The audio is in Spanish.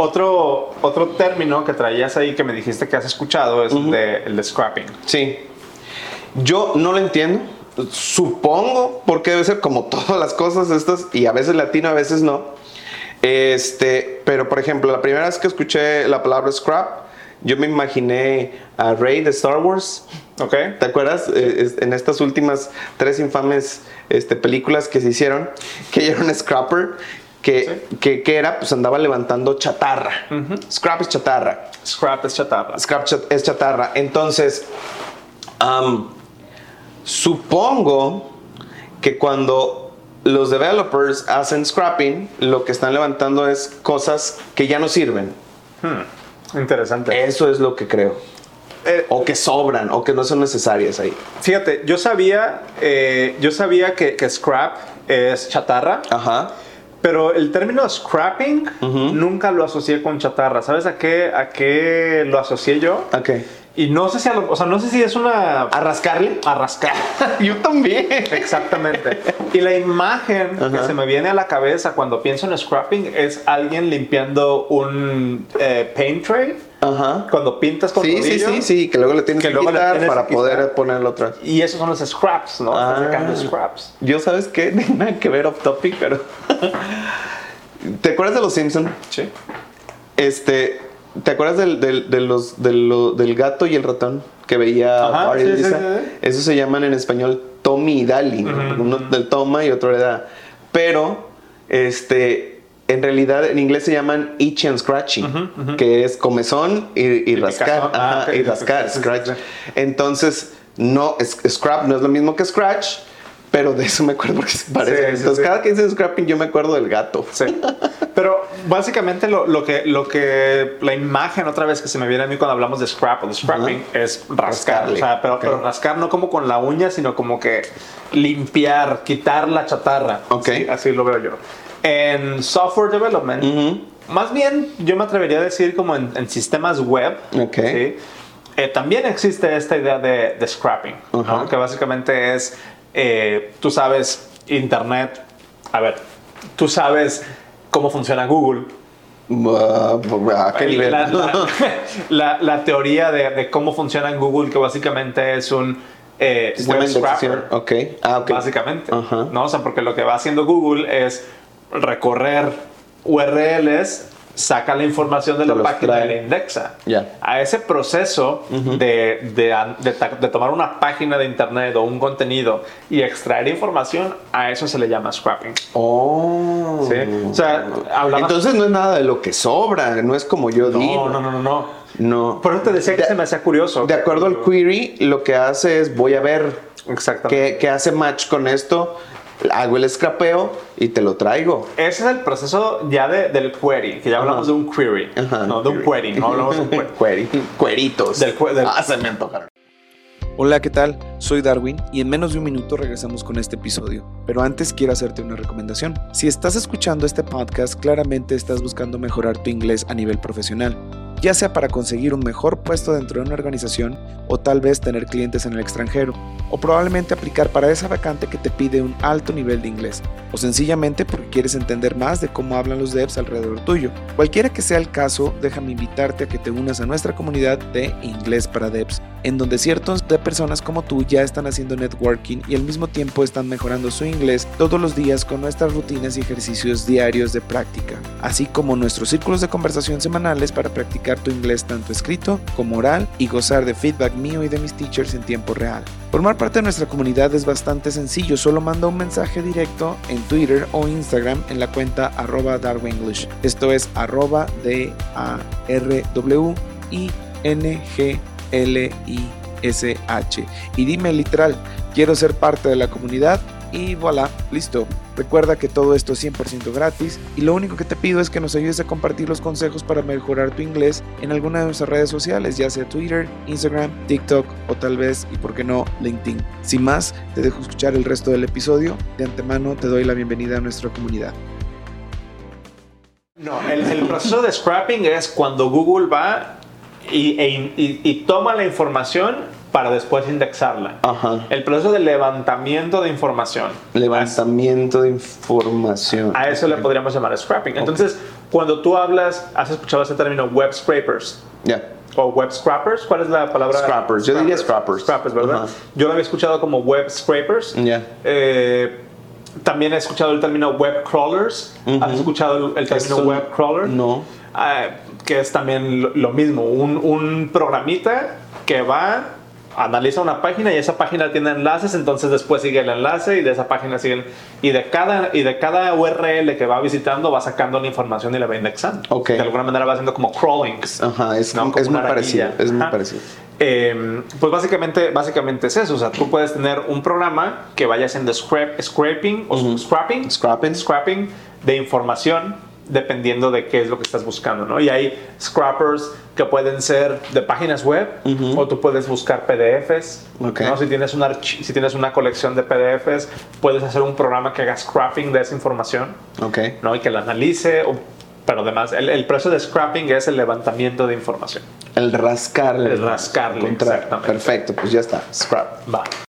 Otro, otro término que traías ahí que me dijiste que has escuchado es el, de, el de scrapping. Sí. Yo no lo entiendo. Supongo, porque debe ser como todas las cosas estas, y a veces latino, a veces no. Este, pero por ejemplo, la primera vez que escuché la palabra scrap, yo me imaginé a Rey de Star Wars. ¿Ok? ¿Te acuerdas? Eh, es- en estas últimas tres infames este, películas que se hicieron, que ella era un scrapper, que, que, que era, pues andaba levantando chatarra. Scrap es chatarra. Scrap es chatarra. Scrap chat- es chatarra. Entonces, supongo que cuando los developers hacen scrapping, lo que están levantando es cosas que ya no sirven. Interesante. Eso es lo que creo. Eh, O que sobran, o que no son necesarias ahí. fíjate, yo sabía, eh, yo sabía que, que scrap es chatarra, Ajá. Pero el término scrapping nunca lo asocié con chatarra. ¿Sabes a qué, a qué lo asocié yo? Ok. Y no sé si, a lo- o sea, no sé si es una ¿A rascarle? a rascar. Yo también. Exactamente. Y la imagen que se me viene a la cabeza cuando pienso en scrapping es alguien limpiando un eh, paint tray. Ajá. Cuando pintas con Sí, sí, rodillo. sí, sí, que luego le tienes Que que, luego le quitar tienes para que poder quitar. ponerlo vez. Y esos son los scraps, ¿no? Estás Ah. sacando scraps. Yo, ¿sabes qué? Nada que ver off topic, pero. ¿Te acuerdas de los Simpson? Sí. Este. ¿Te acuerdas del, del, de los, de lo- del gato y el ratón que veía Ajá, Bart y sí, sí, Lisa? sí, sí. Eso se llaman en español Tommy y Dali. ¿no? Uno del toma y otro le da. Pero, este. En realidad, en inglés se llaman itchy and scratchy, que es comezón y, y rascar. Ah, Ajá, y rascar, Sí, sí, sí, scratch. sí. Entonces, no, es- scrap no es lo mismo que scratch, pero de eso me acuerdo porque se parece. Sí, sí, Entonces, sí. cada que dice scrapping, yo me acuerdo del gato. Básicamente lo, lo que, lo que la imagen otra vez que se me viene a mí cuando hablamos de scrap o de scrapping es rascar. O sea, pero, rascar no como con la uña, sino como que limpiar, quitar la chatarra. Ok. Sí, así lo veo yo. En software development, Ujú. más bien yo me atrevería a decir como en, en sistemas web. Ok. ¿sí? Eh, también existe esta idea de, de scrapping, que básicamente es, eh, tú sabes, Internet, a ver, tú sabes cómo funciona Google. Ah, ¿A qué nivel? La, la- la- la teoría de, de cómo funciona Google, que básicamente es un eh, web scrapper. Ok. Ah, ok. Básicamente. ¿no? O sea, porque lo que va haciendo Google es recorrer URLs, saca la información de los página trae. y la indexa. Ya. A ese proceso de, de, de ta- de tomar una página de internet o un contenido y extraer información, a eso se le llama scrapping. Oh. ¿sí? O sea, hablaba... Entonces no es nada de lo que sobra, no es como yo digo. no, no, no, no, no. No. Por eso te decía que De- se me hacía curioso. De acuerdo al query, lo que hace es voy a ver Exactamente. qué, qué hace match con esto, hago el scrapeo y te lo traigo. Ese es el proceso ya de- del query, que ya hablamos de un query. Ajá, no, de un query, no hablamos de un query. Query. Cueritos. Del Ah, se me antojaron. Hola, ¿qué tal? Soy Darwin y en menos de un minuto regresamos con este episodio. Pero antes quiero hacerte una recomendación. Si estás escuchando este podcast, claramente estás buscando mejorar tu inglés a nivel profesional, ya sea para conseguir un mejor puesto dentro de una organización o tal vez tener clientes en el extranjero, o probablemente aplicar para esa vacante que te pide un alto nivel de inglés, o sencillamente porque quieres entender más de cómo hablan los devs alrededor tuyo. Cualquiera que sea el caso, déjame invitarte a que te unas a nuestra comunidad de Inglés para Devs, en donde ciertos de personas como tú ya están haciendo networking y al mismo tiempo están mejorando su inglés todos los días con nuestras rutinas y ejercicios diarios de práctica, así como nuestros círculos de conversación semanales para practicar tu inglés tanto escrito como oral y gozar de feedback mío y de mis teachers en tiempo real. Formar parte de nuestra comunidad es bastante sencillo, solo manda un mensaje directo en Twitter o Instagram en la cuenta arroba darwenglish. Esto es arroba d a r w i n g l i s h y dime literal, quiero ser parte de la comunidad y voilà, listo. Recuerda que todo esto es 100% gratis y lo único que te pido es que nos ayudes a compartir los consejos para mejorar tu inglés en alguna de nuestras redes sociales, ya sea Twitter, Instagram, TikTok o tal vez, y por qué no, LinkedIn. Sin más, te dejo escuchar el resto del episodio. De antemano te doy la bienvenida a nuestra comunidad. No, el, proceso de scrapping es cuando Google va y, e toma la información para después indexarla. Ajá. El proceso de levantamiento de información. Levantamiento de información. A eso le podríamos llamar scrapping. Entonces, Cuando tú hablas, has escuchado ese término web scrapers Ya. o web scrappers. ¿Cuál es la palabra? Scrappers. Yo diría scrappers. Scrappers, ¿verdad? Ajá. Yo lo había escuchado como web scrapers. Ya. Eh, también he escuchado el término web crawlers. ¿Has escuchado el, el término Eso web crawler? no. Ah, que es también lo, lo mismo, un, un programita que va, analiza una página y esa página tiene enlaces, entonces después sigue el enlace y de esa página sigue el- y de cada y de cada URL que va visitando va sacando la información y la va indexando. Ok. De alguna manera va haciendo como crawling. Ajá, es, ¿no? Como es muy parecido. Es muy parecido. Eh, pues básicamente, básicamente es eso. O sea, tú puedes tener un programa que vaya haciendo scrap- scraping o scrapping, Scrapping. scrapping de información dependiendo de qué es lo que estás buscando, ¿no? Y hay scrappers que pueden ser de páginas web o tú puedes buscar PDFs, Ok. ¿no? Si tienes, una si tienes una colección de PDFs, puedes hacer un programa que haga scrapping de esa información, Ok. ¿no? Y que la analice, o- pero además el, el proceso de scrapping es el levantamiento de información. El rascarle. El rascarle, exactamente. Perfecto, pues ya está. Scrap, va.